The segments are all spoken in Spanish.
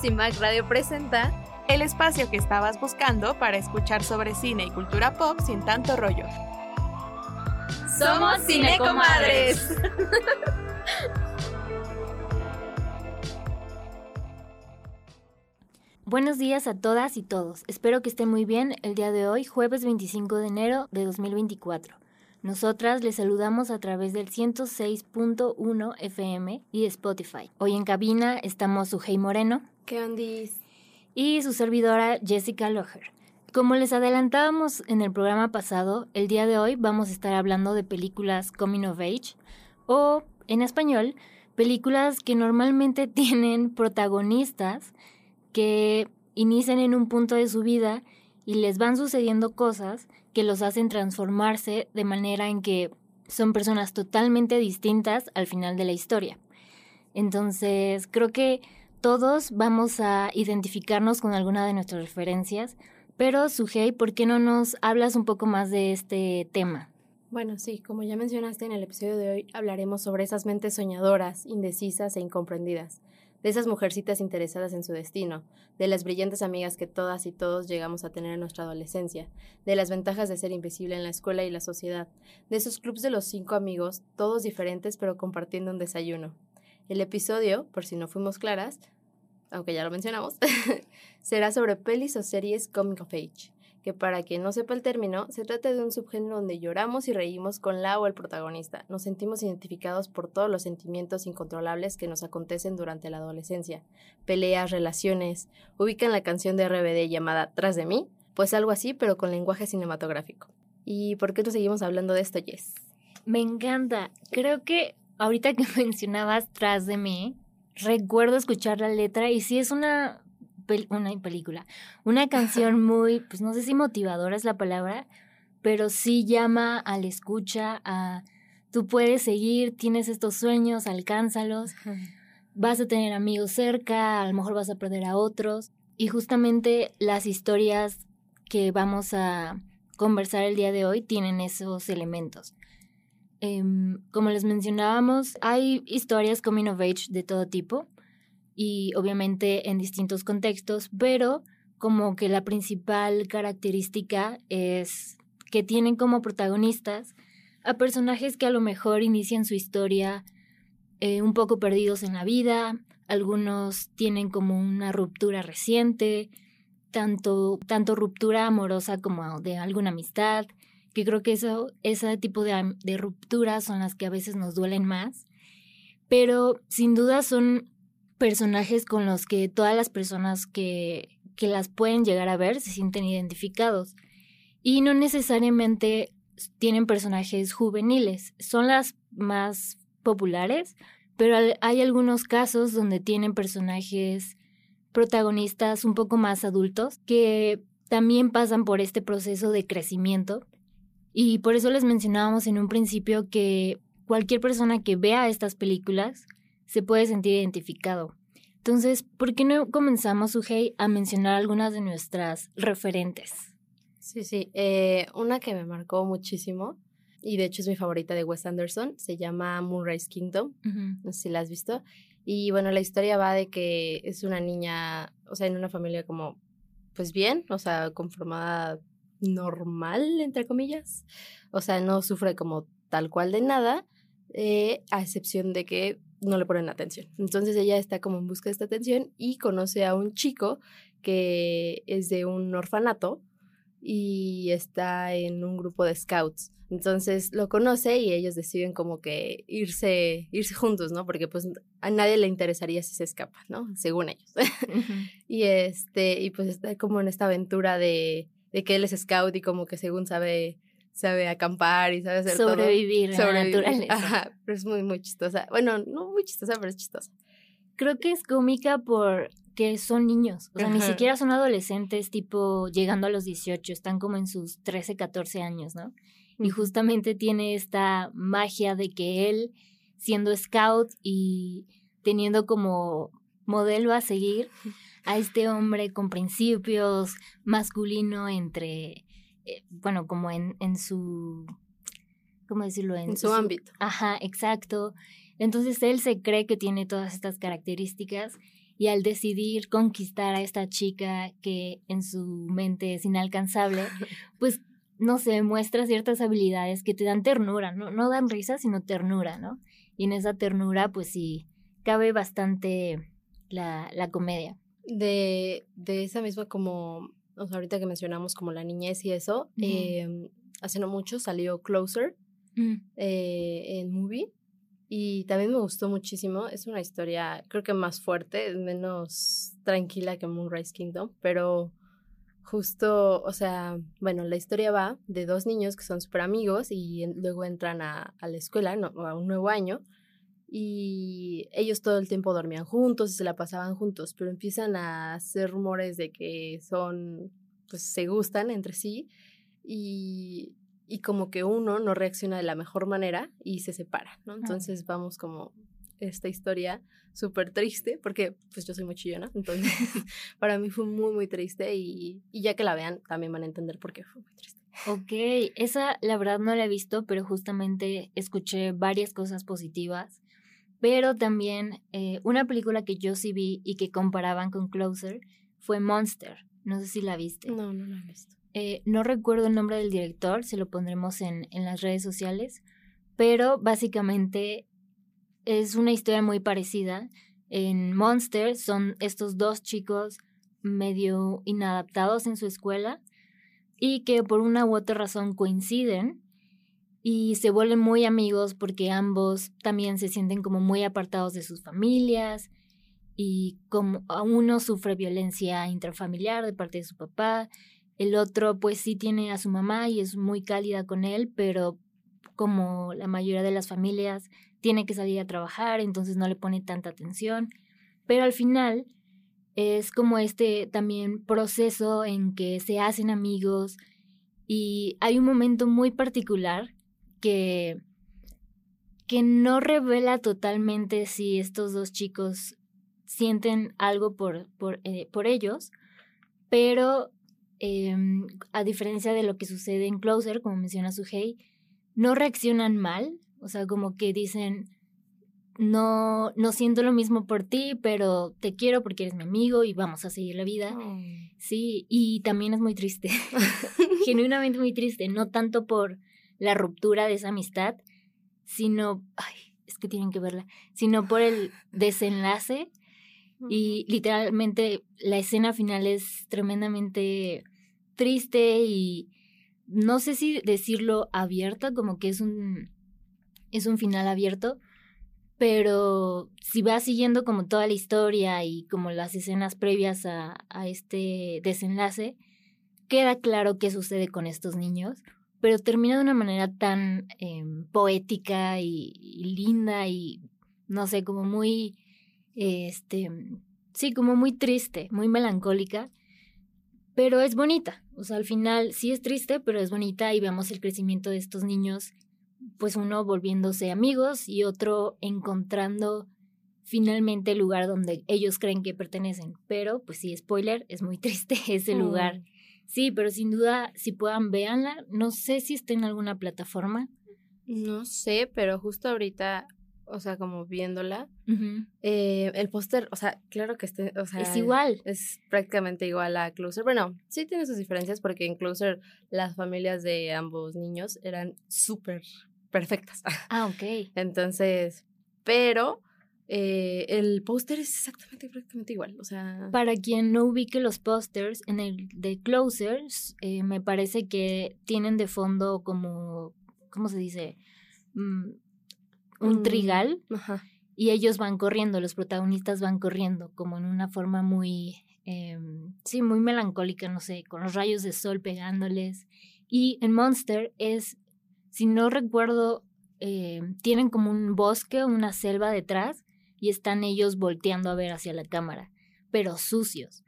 CIMAC Radio presenta el espacio que estabas buscando para escuchar sobre cine y cultura pop sin tanto rollo. Somos Cinecomadres. Buenos días a todas y todos. Espero que estén muy bien el día de hoy, jueves 25 de enero de 2024. Nosotras les saludamos a través del 106.1 FM y Spotify. Hoy en cabina estamos Sujei Moreno. ¿Qué? Y su servidora Jessica Loher. Como les adelantábamos en el programa pasado, el día de hoy vamos a estar hablando de películas Coming of Age o, en español, películas que normalmente tienen protagonistas que inician en un punto de su vida y les van sucediendo cosas que los hacen transformarse de manera en que son personas totalmente distintas al final de la historia. Entonces, creo que todos vamos a identificarnos con alguna de nuestras referencias, pero Sujei, ¿por qué no nos hablas un poco más de este tema? Bueno, sí, como ya mencionaste en el episodio de hoy, hablaremos sobre esas mentes soñadoras, indecisas e incomprendidas de esas mujercitas interesadas en su destino, de las brillantes amigas que todas y todos llegamos a tener en nuestra adolescencia, de las ventajas de ser invisible en la escuela y la sociedad, de esos clubs de los cinco amigos, todos diferentes pero compartiendo un desayuno. El episodio, por si no fuimos claras, aunque ya lo mencionamos, será sobre pelis o series coming of age que para quien no sepa el término, se trata de un subgénero donde lloramos y reímos con la o el protagonista. Nos sentimos identificados por todos los sentimientos incontrolables que nos acontecen durante la adolescencia. Peleas, relaciones. ¿Ubican la canción de RBD llamada Tras de mí? Pues algo así, pero con lenguaje cinematográfico. ¿Y por qué no seguimos hablando de esto, Jess? Me encanta. Creo que ahorita que mencionabas Tras de mí, recuerdo escuchar la letra y sí es una una película, una canción muy, pues no sé si motivadora es la palabra, pero sí llama al escucha, a tú puedes seguir, tienes estos sueños, alcánzalos, vas a tener amigos cerca, a lo mejor vas a perder a otros. Y justamente las historias que vamos a conversar el día de hoy tienen esos elementos. Em, como les mencionábamos, hay historias coming of age de todo tipo y obviamente en distintos contextos, pero como que la principal característica es que tienen como protagonistas a personajes que a lo mejor inician su historia eh, un poco perdidos en la vida, algunos tienen como una ruptura reciente, tanto, tanto ruptura amorosa como de alguna amistad, que creo que eso, ese tipo de, de rupturas son las que a veces nos duelen más, pero sin duda son personajes con los que todas las personas que, que las pueden llegar a ver se sienten identificados. Y no necesariamente tienen personajes juveniles, son las más populares, pero hay algunos casos donde tienen personajes protagonistas un poco más adultos que también pasan por este proceso de crecimiento. Y por eso les mencionábamos en un principio que cualquier persona que vea estas películas se puede sentir identificado. Entonces, ¿por qué no comenzamos, Ujei, a mencionar algunas de nuestras referentes? Sí, sí. Eh, una que me marcó muchísimo, y de hecho es mi favorita de Wes Anderson, se llama Moonrise Kingdom. No sé si la has visto. Y bueno, la historia va de que es una niña, o sea, en una familia como, pues bien, o sea, conformada normal, entre comillas. O sea, no sufre como tal cual de nada, eh, a excepción de que no le ponen atención. Entonces ella está como en busca de esta atención y conoce a un chico que es de un orfanato y está en un grupo de scouts. Entonces lo conoce y ellos deciden como que irse, irse juntos, ¿no? Porque pues a nadie le interesaría si se escapa, ¿no? Según ellos. y este, y pues está como en esta aventura de, de que él es scout y como que según sabe sabe acampar y sabe hacer Sobrevivir todo. Sobrevivir la naturaleza. Ajá, pero es muy, muy chistosa. Bueno, no muy chistosa, pero es chistosa. Creo que es cómica porque son niños. O sea, ni siquiera son adolescentes, tipo llegando a los 18, están como en sus 13, 14 años, ¿no? Y justamente tiene esta magia de que él, siendo scout y teniendo como modelo a seguir a este hombre con principios masculino entre eh, bueno, como en, en su, ¿cómo decirlo? En, su, ámbito. Ajá, exacto. Entonces él se cree que tiene todas estas características y al decidir conquistar a esta chica que en su mente es inalcanzable, pues no sé, muestra ciertas habilidades que te dan ternura, ¿no? No dan risa, sino ternura, ¿no? Y en esa ternura, pues sí, cabe bastante la, la comedia. De, de esa misma como, o sea, ahorita que mencionamos como la niñez y eso, em, hace no mucho salió Closer mm. eh, en movie y también me gustó muchísimo. Es una historia, creo que más fuerte, menos tranquila que Moonrise Kingdom, pero justo, o sea, bueno, la historia va de dos niños que son súper amigos y luego entran a, a la escuela, no, a un nuevo año, y ellos todo el tiempo dormían juntos y se la pasaban juntos, pero empiezan a hacer rumores de que son, pues se gustan entre sí y, y como que uno no reacciona de la mejor manera y se separa, ¿no? Entonces vamos como esta historia súper triste, porque pues yo soy muy chillona, entonces para mí fue muy, muy triste y, y, ya que la vean también van a entender por qué fue muy triste. Ok, esa la verdad no la he visto, pero justamente escuché varias cosas positivas, pero también eh, una película que yo sí vi y que comparaban con Closer fue Monster, no sé si la viste. No, no la he visto. Eh, no recuerdo el nombre del director, se lo pondremos en, en las redes sociales, pero básicamente es una historia muy parecida. En Monster son estos dos chicos medio inadaptados en su escuela y que por una u otra razón coinciden y se vuelven muy amigos porque ambos también se sienten como muy apartados de sus familias y como uno sufre violencia intrafamiliar de parte de su papá el otro pues sí tiene a su mamá y es muy cálida con él, pero como la mayoría de las familias tiene que salir a trabajar, entonces no le pone tanta atención. Pero al final es como este también proceso en que se hacen amigos y hay un momento muy particular que que no revela totalmente si estos dos chicos sienten algo por, por, eh, por ellos, pero Em, a diferencia de lo que sucede en Closer, como menciona Suhei, no reaccionan mal, o sea, como que dicen, no, no siento lo mismo por ti, pero te quiero porque eres mi amigo y vamos a seguir la vida. Sí, y también es muy triste, genuinamente muy triste, no tanto por la ruptura de esa amistad, sino, ay, es que tienen que verla, sino por el desenlace y literalmente la escena final es tremendamente triste y no sé si decirlo abierta, como que es un, es un final abierto, pero si vas siguiendo como toda la historia y como las escenas previas a, a este desenlace, queda claro qué sucede con estos niños, pero termina de una manera tan em, poética y, linda y no sé, como muy este, sí, como muy triste, muy melancólica, pero es bonita. O sea, al final sí es triste, pero es bonita y vemos el crecimiento de estos niños, pues uno volviéndose amigos y otro encontrando finalmente el lugar donde ellos creen que pertenecen. Pero, pues sí, spoiler, es muy triste ese lugar. Sí, pero sin duda, si puedan, véanla. No sé si está en alguna plataforma. No sé, pero justo ahorita o sea, como viéndola. eh, el póster, o sea, claro que este, o sea, es igual. Es prácticamente igual a Closer. Bueno, sí tiene sus diferencias porque en Closer las familias de ambos niños eran súper perfectas. Ah, ok. Entonces, pero eh, el póster es exactamente prácticamente igual. O sea. Para quien no ubique los pósters, en el de Closers, eh, me parece que tienen de fondo como. ¿Cómo se dice? Mm, un mm, trigal y ellos van corriendo, los protagonistas van corriendo como en una forma muy, em, sí, muy melancólica, no sé, con los rayos de sol pegándoles. Y en Monster es, si no recuerdo, eh, tienen como un bosque, una selva detrás y están ellos volteando a ver hacia la cámara, pero sucios.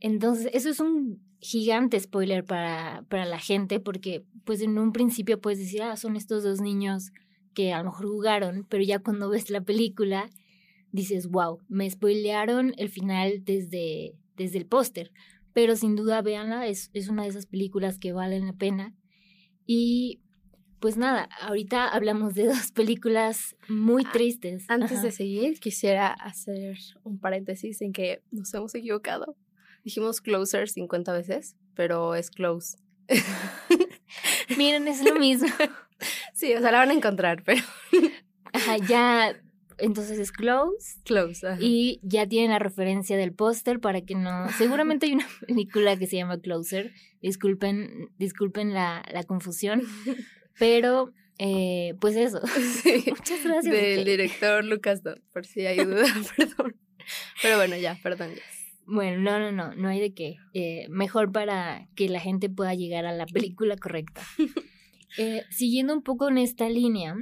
Entonces, eso es un gigante spoiler para, para la gente porque pues en un principio puedes decir, ah, son estos dos niños que a lo mejor jugaron, pero ya cuando ves la película dices, wow, me spoilearon el final desde, desde el póster. Pero sin duda, véanla, es, es una de esas películas que valen la pena. Y pues nada, ahorita hablamos de dos películas muy Ah, tristes. Antes Ajá. de seguir, quisiera hacer un paréntesis en que nos hemos equivocado. Dijimos closer 50 veces, pero es close. Miren, es lo mismo. Sí, o sea, la van a encontrar, pero Ajá, ya, entonces es Close. close. ajá. Y ya tienen la referencia del póster para que no. Seguramente hay una película que se llama Closer. Disculpen, disculpen la, la confusión. Pero, eh, pues eso. Sí. Muchas gracias. Del director Lucas Dodd, por si hay duda, perdón. Pero bueno, ya, perdón. ya. Bueno, no, no, no, no hay de qué. Eh, mejor para que la gente pueda llegar a la película correcta. Eh, siguiendo un poco en esta línea,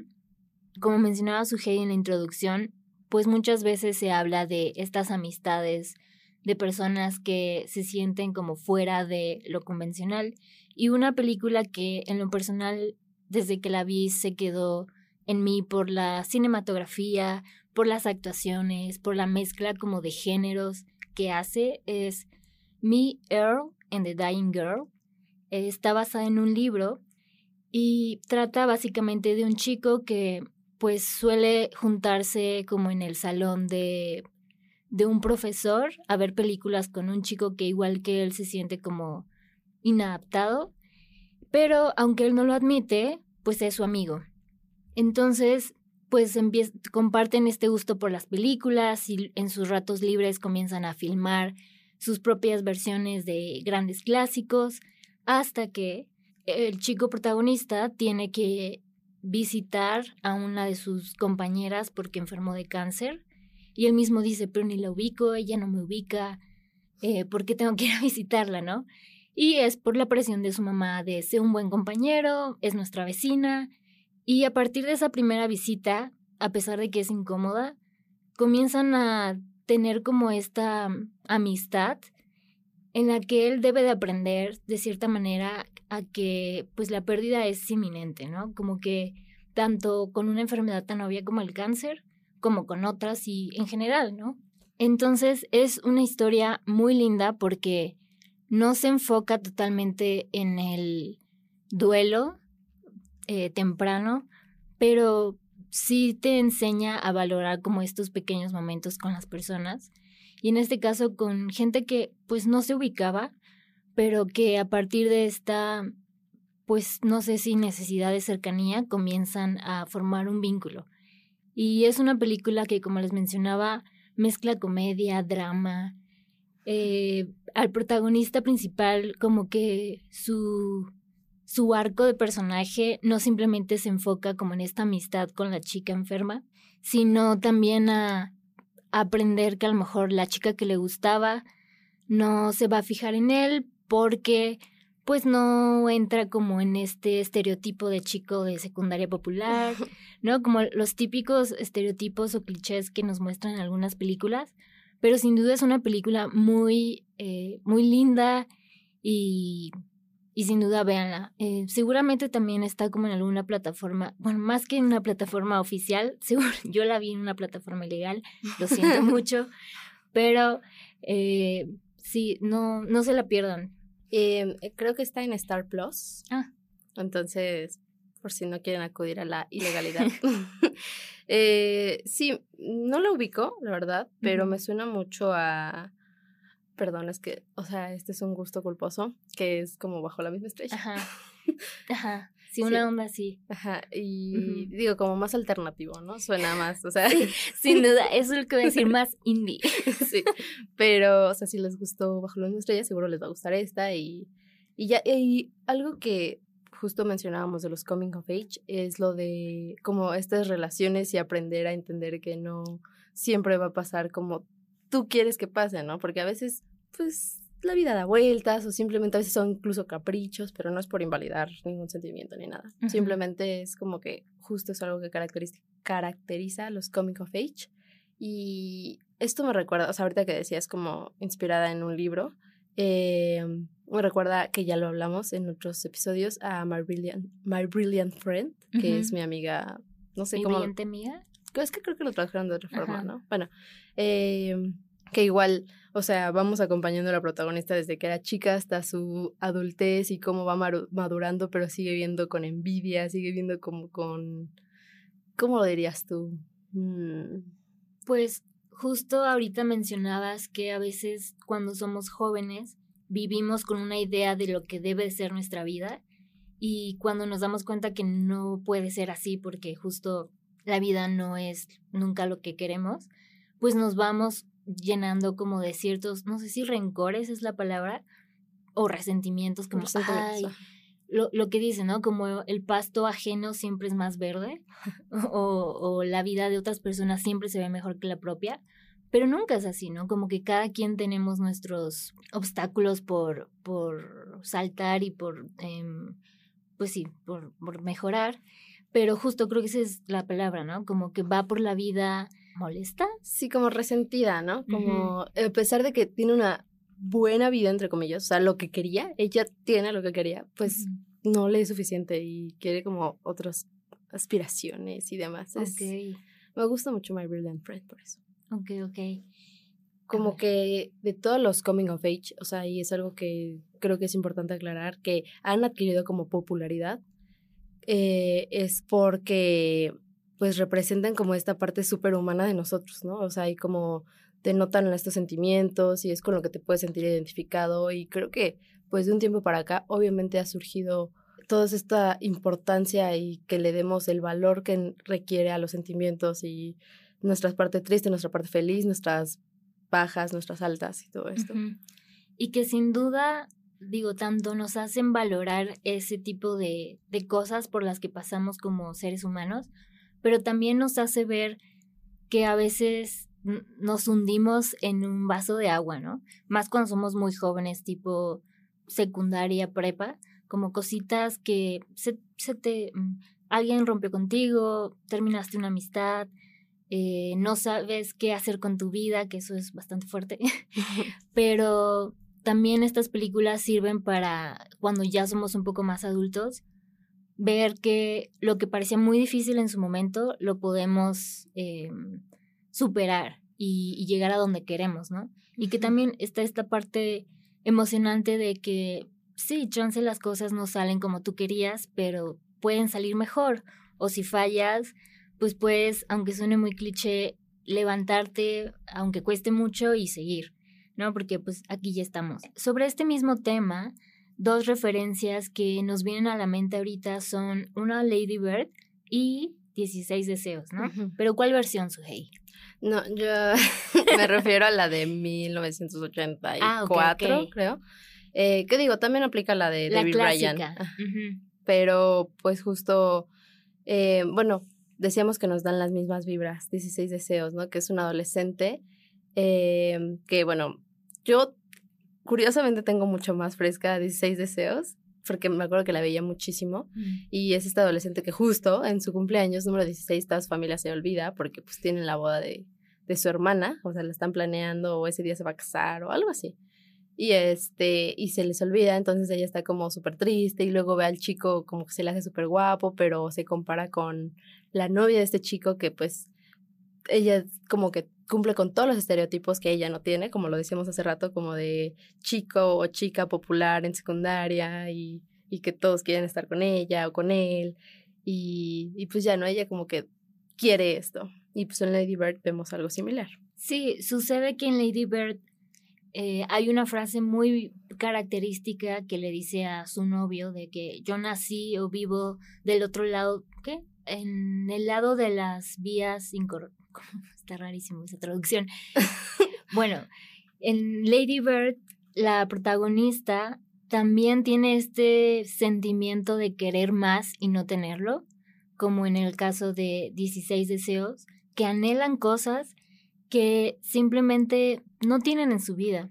como mencionaba Sugei en la introducción, pues muchas veces se habla de estas amistades, de personas que se sienten como fuera de lo convencional. Y una película que en lo personal, desde que la vi, se quedó en mí por la cinematografía, por las actuaciones, por la mezcla como de géneros que hace es Me, Earl and the Dying Girl. Está basada en un libro y trata básicamente de un chico que pues suele juntarse como en el salón de, de un profesor a ver películas con un chico que igual que él se siente como inadaptado, pero aunque él no lo admite, pues es su amigo. Entonces, pues comparten este gusto por las películas y en sus ratos libres comienzan a filmar sus propias versiones de grandes clásicos hasta que el chico protagonista tiene que visitar a una de sus compañeras porque enfermó de cáncer y él mismo dice, pero ni la ubico, ella no me ubica, eh, ¿por qué tengo que ir a visitarla, no? Y es por la presión de su mamá de ser un buen compañero, es nuestra vecina, y a partir de esa primera visita, a pesar de que es incómoda, comienzan a tener como esta amistad en la que él debe de aprender de cierta manera a que pues la pérdida es inminente, ¿no? Como que tanto con una enfermedad tan obvia como el cáncer, como con otras y en general, ¿no? Entonces es una historia muy linda porque no se enfoca totalmente en el duelo eh, temprano, pero sí te enseña a valorar como estos pequeños momentos con las personas y en este caso con gente que pues no se ubicaba, pero que a partir de esta pues no sé si necesidad de cercanía comienzan a formar un vínculo. Y es una película que como les mencionaba mezcla comedia, drama, eh, al protagonista principal como que su su arco de personaje no simplemente se enfoca como en esta amistad con la chica enferma, sino también a, a aprender que a lo mejor la chica que le gustaba no se va a fijar en él porque pues no entra como en este estereotipo de chico de secundaria popular, ¿no? Como los típicos estereotipos o clichés que nos muestran en algunas películas, pero sin duda es una película muy, eh, muy linda y, y sin duda véanla. Eh, seguramente también está como en alguna plataforma, bueno, más que en una plataforma oficial, seguro, yo la vi en una plataforma ilegal, lo siento mucho, pero eh, sí, no, no se la pierdan. Eh, creo que está en Star Plus. Ah. Entonces, por si no quieren acudir a la ilegalidad. eh, sí, no lo ubico, la verdad, pero me suena mucho a. Perdón, es que, o sea, este es un gusto culposo, que es como bajo la misma estrella. Ajá. Ajá. Sí, Sí. una onda así. Ajá, y digo, como más alternativo, ¿no? Suena más, o sea, Sin duda, eso es lo que voy a decir más indie. sí. Pero, o sea, si les gustó Bajo la misma estrella, seguro les va a gustar esta. Y, y ya, y algo que justo mencionábamos de los coming of age es lo de como estas relaciones y aprender a entender que no siempre va a pasar como tú quieres que pase, ¿no? Porque a veces, pues, la vida da vueltas o simplemente a veces son incluso caprichos, pero no es por invalidar ningún sentimiento ni nada. Simplemente es como que justo es algo que caracteriza, los coming of age. Y esto me recuerda, o sea, ahorita que decías como inspirada en un libro, eh, me recuerda que ya lo hablamos en otros episodios a My Brilliant, My Brilliant Friend, que es mi amiga, no sé Mi cómo... brillante amiga. Es que creo que lo tradujeron de otra forma, Ajá. ¿no? Bueno, eh, que igual, o sea, vamos acompañando a la protagonista desde que era chica hasta su adultez y cómo va madurando, pero sigue viendo con envidia, sigue viendo como con... ¿Cómo lo dirías tú? Mm. Pues justo ahorita mencionabas que a veces cuando somos jóvenes vivimos con una idea de lo que debe ser nuestra vida y cuando nos damos cuenta que no puede ser así porque justo la vida no es nunca lo que queremos, pues nos vamos llenando como de ciertos, no sé si rencores es la palabra, o resentimientos, como, ay, lo, lo, que dice, ¿no? Como el pasto ajeno siempre es más verde, o, o la vida de otras personas siempre se ve mejor que la propia, pero nunca es así, ¿no? Como que cada quien tenemos nuestros obstáculos por, por saltar y por, em, pues sí, por, por mejorar. Pero justo creo que esa es la palabra, ¿no? Como que va por la vida molesta. Sí, como resentida, ¿no? Como a pesar de que tiene una buena vida, entre comillas, o sea, lo que quería, ella tiene lo que quería, pues no le es suficiente y quiere como otras aspiraciones y demás. Ok. me gusta mucho My Brilliant Friend por eso. Ok, ok. Como que de todos los coming of age, o sea, y es algo que creo que es importante aclarar, que han adquirido como popularidad, eh, es porque pues representan como esta parte superhumana de nosotros, ¿no? O sea, y como te notan estos sentimientos y es con lo que te puedes sentir identificado y creo que pues de un tiempo para acá obviamente ha surgido toda esta importancia y que le demos el valor que requiere a los sentimientos y nuestra parte triste, nuestra parte feliz, nuestras bajas, nuestras altas y todo esto. Y que sin duda, digo, tanto nos hacen valorar ese tipo de, de cosas por las que pasamos como seres humanos, pero también nos hace ver que a veces nos hundimos en un vaso de agua, ¿no? Más cuando somos muy jóvenes, tipo secundaria, prepa, como cositas que se, te... Mm, alguien rompió contigo, terminaste una amistad, eh, no sabes qué hacer con tu vida, que eso es bastante fuerte, pero también estas películas sirven para cuando ya somos un poco más adultos, ver que lo que parecía muy difícil en su momento lo podemos eh, superar y, llegar a donde queremos, ¿no? Y que también está esta parte emocionante de que sí, chance las cosas no salen como tú querías, pero pueden salir mejor. O si fallas, pues puedes, aunque suene muy cliché, levantarte, aunque cueste mucho, y seguir, ¿no? Porque pues aquí ya estamos. Sobre este mismo tema, dos referencias que nos vienen a la mente ahorita son una Lady Bird y 16 deseos, ¿no? Pero ¿cuál versión, Suhei? No, yo me refiero a la de 1984, ah, creo. Eh, ¿Qué digo? También aplica la de David Ryan. Pero pues justo, eh, bueno, decíamos que nos dan las mismas vibras, 16 deseos, ¿no? Que es un adolescente eh, que, bueno, yo curiosamente tengo mucho más fresca 16 deseos, porque me acuerdo que la veía muchísimo, mm. y es este adolescente que justo en su cumpleaños número 16 toda su familia se olvida porque pues tienen la boda de, de su hermana, o sea, la están planeando o ese día se va a casar o algo así. Y este, y se les olvida, entonces ella está como súper triste y luego ve al chico como que se le hace súper guapo, pero se compara con la novia de este chico que pues ella como que cumple con todos los estereotipos que ella no tiene, como lo decíamos hace rato, como de chico o chica popular en secundaria y, y que todos quieren estar con ella o con él. Y, pues ya no, ella como que quiere esto. Y pues en Lady Bird vemos algo similar. Sí, sucede que en Lady Bird eh, hay una frase muy característica que le dice a su novio de que yo nací o vivo del otro lado, ¿qué? En el lado de las vías. Está rarísimo esa traducción. bueno, en Lady Bird, la protagonista también tiene este sentimiento de querer más y no tenerlo, como en el caso de 16 deseos, que anhelan cosas que simplemente no tienen en su vida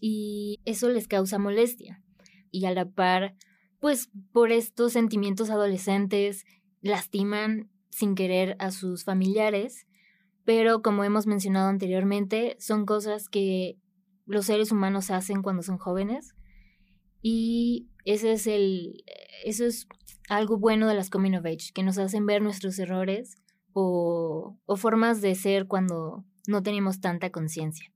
y eso les causa molestia. Y a la par, pues por estos sentimientos adolescentes lastiman sin querer a sus familiares, pero como hemos mencionado anteriormente, son cosas que los seres humanos hacen cuando son jóvenes y ese es el eso es algo bueno de las coming of age, que nos hacen ver nuestros errores o, o formas de ser cuando no tenemos tanta conciencia.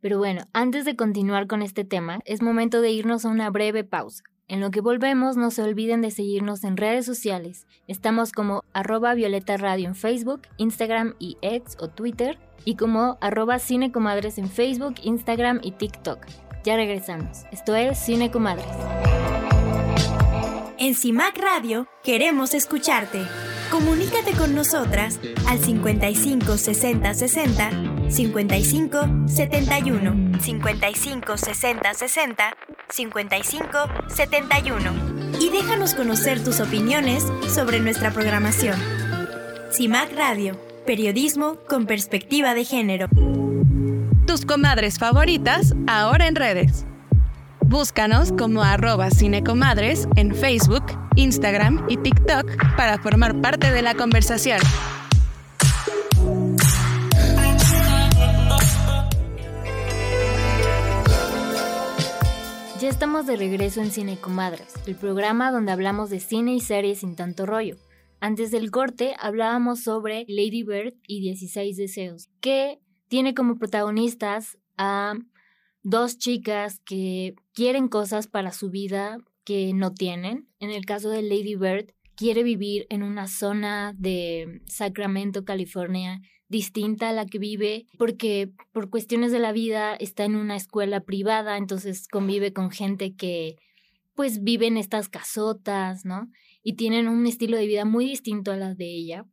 Pero bueno, antes de continuar con este tema, es momento de irnos a una breve pausa. En lo que volvemos, no se olviden de seguirnos en redes sociales. Estamos como arroba Violeta Radio en Facebook, Instagram y X o Twitter, y como arroba Cine Comadres en Facebook, Instagram y TikTok. Ya regresamos. Esto es Cine Comadres. En CIMAC Radio queremos escucharte. Comunícate con nosotras al 55 60 60 55 71 55 60 60 55 71 y déjanos conocer tus opiniones sobre nuestra programación. CIMAC Radio, periodismo con perspectiva de género. Tus comadres favoritas ahora en redes. Búscanos como arroba cinecomadres en Facebook, Instagram y TikTok para formar parte de la conversación. Ya estamos de regreso en Cine Comadres, el programa donde hablamos de cine y series sin tanto rollo. Antes del corte hablábamos sobre Lady Bird y 16 deseos, que tiene como protagonistas a dos chicas que quieren cosas para su vida que no tienen. En el caso de Lady Bird, quiere vivir en una zona de Sacramento, California, distinta a la que vive, porque por cuestiones de la vida está en una escuela privada, entonces convive con gente que pues vive en estas casotas, ¿no? Y tienen un estilo de vida muy distinto a las de ella,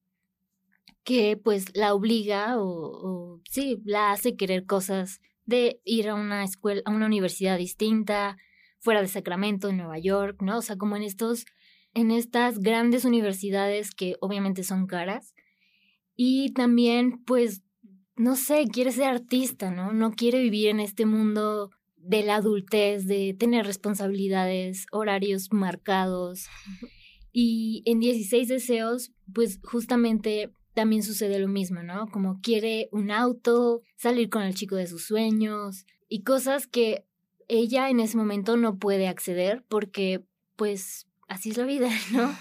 que pues la obliga o, o sí, la hace querer cosas de ir a una escuela, a una universidad distinta, fuera de Sacramento, en Nueva York, ¿no? O sea, como en estos, en estas grandes universidades que obviamente son caras. Y también, pues, no sé, quiere ser artista, ¿no? No quiere vivir en este mundo de la adultez, de tener responsabilidades, horarios marcados. Y en 16 deseos, pues justamente también sucede lo mismo, ¿no? Como quiere un auto, salir con el chico de sus sueños y cosas que ella en ese momento no puede acceder porque pues así es la vida, ¿no?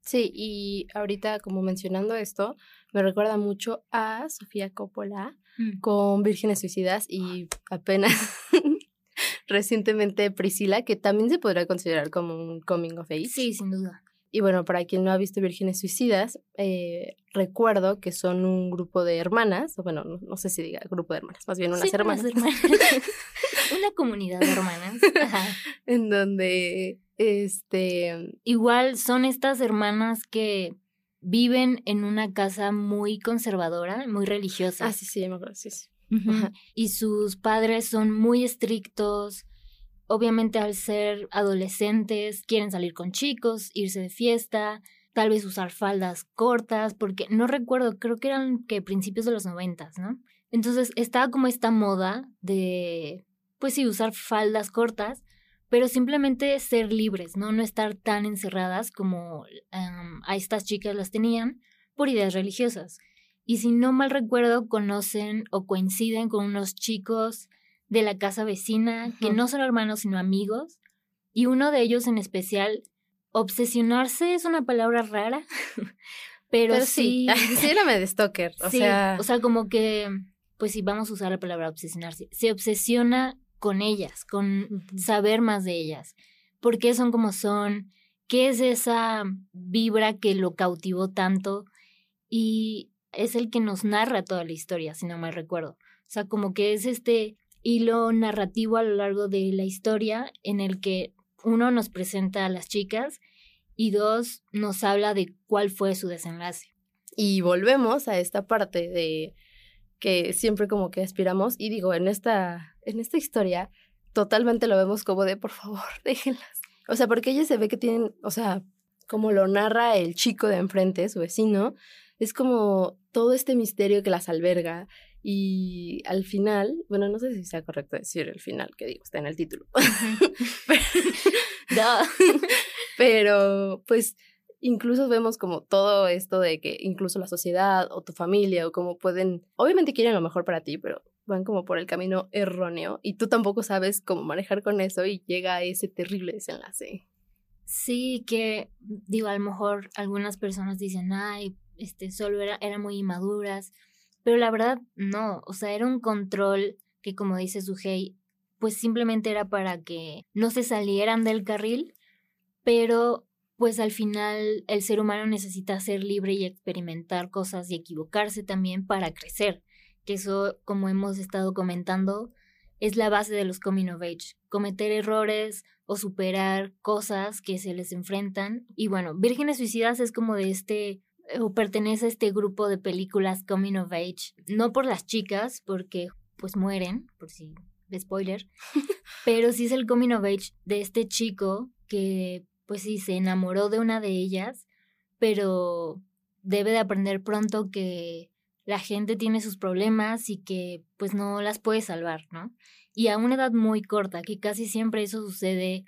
Sí, y ahorita como mencionando esto, me recuerda mucho a Sofía Coppola mm. con Vírgenes Suicidas y apenas recientemente Priscila, que también se podría considerar como un coming of age. Sí, sin duda. Y bueno, para quien no ha visto Vírgenes Suicidas, eh, recuerdo que son un grupo de hermanas, o bueno, no, sé si diga grupo de hermanas, más bien unas hermanas. Una comunidad de hermanas. en donde, este... Igual son estas hermanas que viven en una casa muy conservadora, muy religiosa. Ah, sí, sí, me acuerdo, sí. Y sus padres son muy estrictos, Obviamente al ser adolescentes quieren salir con chicos, irse de fiesta, tal vez usar faldas cortas, porque no recuerdo, creo que eran que principios de los noventas, ¿no? Entonces estaba como esta moda de, pues sí, usar faldas cortas, pero simplemente ser libres, ¿no? No estar tan encerradas como a estas chicas las tenían por ideas religiosas. Y si no mal recuerdo, conocen o coinciden con unos chicos de la casa vecina, que no son hermanos sino amigos, y uno de ellos en especial, obsesionarse es una palabra rara, pero, sí. Sí, era de stalker, o sea. O sea, como que, pues sí, vamos a usar la palabra obsesionarse. Se obsesiona con ellas, con saber más de ellas. ¿Por qué son como son? ¿Qué es esa vibra que lo cautivó tanto? Y es el que nos narra toda la historia, si no me recuerdo. O sea, como que es este hilo narrativo a lo largo de la historia en el que uno nos presenta a las chicas y dos nos habla de cuál fue su desenlace. Y volvemos a esta parte de que siempre como que aspiramos y digo, en esta en esta historia totalmente lo vemos como de por favor, déjenlas. O sea, porque ella se ve que tienen, o sea, como lo narra el chico de enfrente, su vecino, es como todo este misterio que las alberga y al final, bueno, no sé si sea correcto decir el final, que digo, está en el título. Pero, pues, incluso vemos como todo esto de que incluso la sociedad o tu familia o como pueden, obviamente quieren lo mejor para ti, pero van como por el camino erróneo y tú tampoco sabes cómo manejar con eso y llega a ese terrible desenlace. Sí, que digo, a lo mejor algunas personas dicen, ay, este, solo era, eran muy inmaduras pero la verdad, no, o sea, era un control que como dice Suhei, pues simplemente era para que no se salieran del carril, pero pues al final el ser humano necesita ser libre y experimentar cosas y equivocarse también para crecer, que eso, como hemos estado comentando, es la base de los coming of age, cometer errores o superar cosas que se les enfrentan. Y bueno, Vírgenes Suicidas es como de este, o pertenece a este grupo de películas coming of age, no por las chicas, porque pues mueren, por si, spoiler, pero sí es el coming of age de este chico que pues sí se enamoró de una de ellas, pero debe de aprender pronto que la gente tiene sus problemas y que pues no las puede salvar, ¿no? Y a una edad muy corta, que casi siempre eso sucede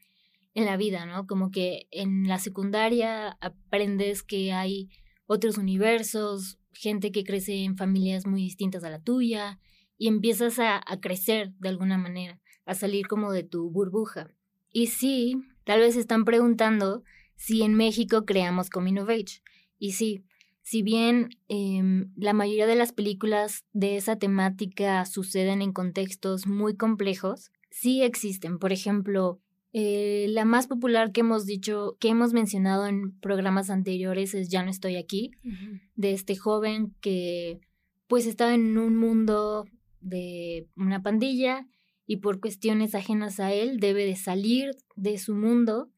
en la vida, ¿no? Como que en la secundaria aprendes que hay otros universos, gente que crece en familias muy distintas a la tuya, y empiezas a, a crecer de alguna manera, a salir como de tu burbuja. Y sí, tal vez están preguntando si en México creamos Coming of Age. Y sí, si bien em, la mayoría de las películas de esa temática suceden en contextos muy complejos, sí existen. Por ejemplo, eh, la más popular que hemos dicho, que hemos mencionado en programas anteriores es Ya no estoy aquí, de este joven que pues estaba en un mundo de una pandilla y por cuestiones ajenas a él debe de salir de su mundo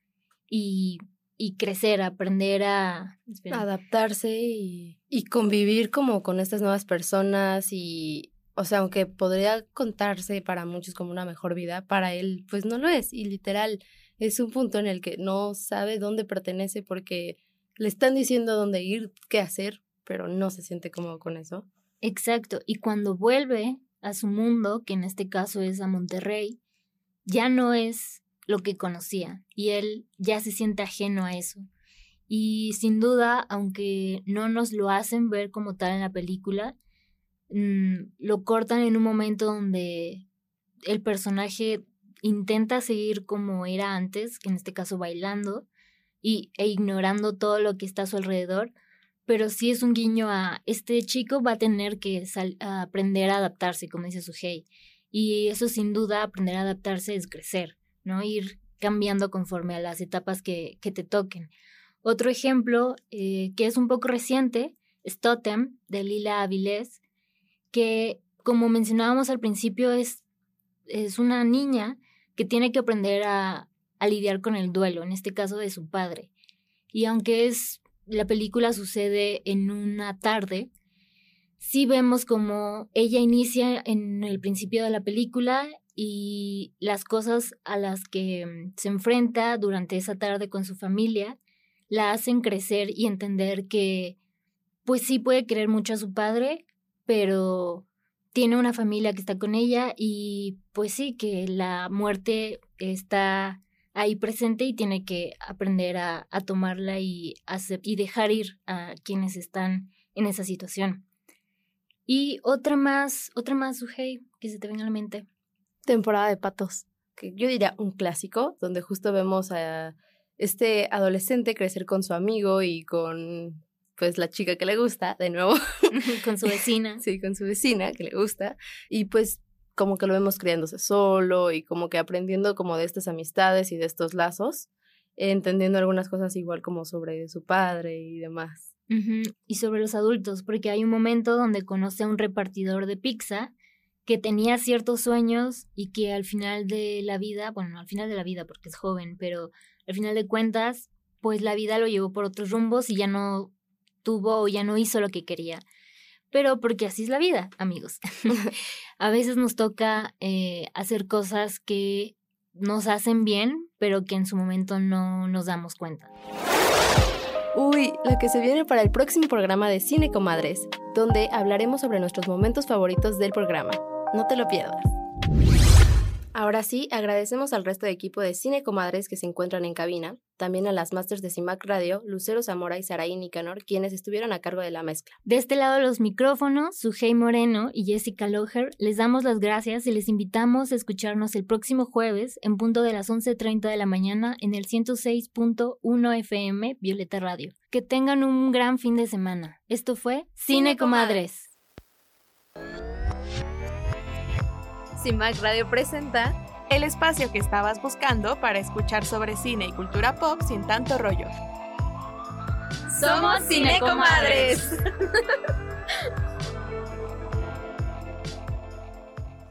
y y crecer, aprender a adaptarse y, y, convivir como con estas nuevas personas y, o sea, aunque podría contarse para muchos como una mejor vida, para él pues no lo es. Y literal es un punto en el que no sabe dónde pertenece porque le están diciendo dónde ir, qué hacer, pero no se siente cómodo con eso. Exacto, y cuando vuelve a su mundo, que en este caso es a Monterrey, ya no es lo que conocía y él ya se siente ajeno a eso. Y sin duda, aunque no nos lo hacen ver como tal en la película, mm, lo cortan en un momento donde el personaje intenta seguir como era antes, que en este caso bailando, y, e ignorando todo lo que está a su alrededor, pero sí es un guiño a este chico va a tener que aprender a adaptarse, como dice Suhei. Y eso sin duda, aprender a adaptarse es crecer. ¿no? Ir cambiando conforme a las etapas que, que te toquen. Otro ejemplo eh, que es un poco reciente es Totem de Lila Avilés, que como mencionábamos al principio es, es una niña que tiene que aprender a, a lidiar con el duelo, en este caso de su padre. Y aunque es la película sucede en una tarde, sí vemos como ella inicia en el principio de la película y las cosas a las que mm, se enfrenta durante esa tarde con su familia la hacen crecer y entender que pues sí puede querer mucho a su padre, pero tiene una familia que está con ella y pues sí que la muerte está ahí presente y tiene que aprender a, a tomarla y, y dejar ir a quienes están en esa situación. Y otra más, otra más, Sujei, que se te venga a la mente temporada de patos, que yo diría un clásico, donde justo vemos a este adolescente crecer con su amigo y con pues la chica que le gusta, de nuevo. con su vecina. sí, con su vecina que le gusta. Y pues como que lo vemos criándose solo y como que aprendiendo como de estas amistades y de estos lazos, entendiendo algunas cosas igual como sobre su padre y demás. Y sobre los adultos, porque hay un momento donde conoce a un repartidor de pizza que tenía ciertos sueños y que al final de la vida, bueno, al final de la vida porque es joven, pero al final de cuentas, pues la vida lo llevó por otros rumbos y ya no tuvo o ya no hizo lo que quería. Pero porque así es la vida, amigos. a veces nos toca eh, hacer cosas que nos hacen bien, pero que en su momento no nos damos cuenta. Uy, la que se viene para el próximo programa de Cine Comadres, donde hablaremos sobre nuestros momentos favoritos del programa. No te lo pierdas. Ahora sí, agradecemos al resto de equipo de Cine Comadres que se encuentran en cabina, también a las masters de CIMAC Radio, Lucero Zamora y Saraí Nicanor, quienes estuvieron a cargo de la mezcla. De este lado los micrófonos, Sujei Moreno y Jessica Loher, les damos las gracias y les invitamos a escucharnos el próximo jueves en punto de las 11.30 de la mañana en el 106.1 FM Violeta Radio. Que tengan un gran fin de semana. Esto fue Cine, Comadres. Cimac Radio presenta el espacio que estabas buscando para escuchar sobre cine y cultura pop sin tanto rollo. Somos Cinecomadres.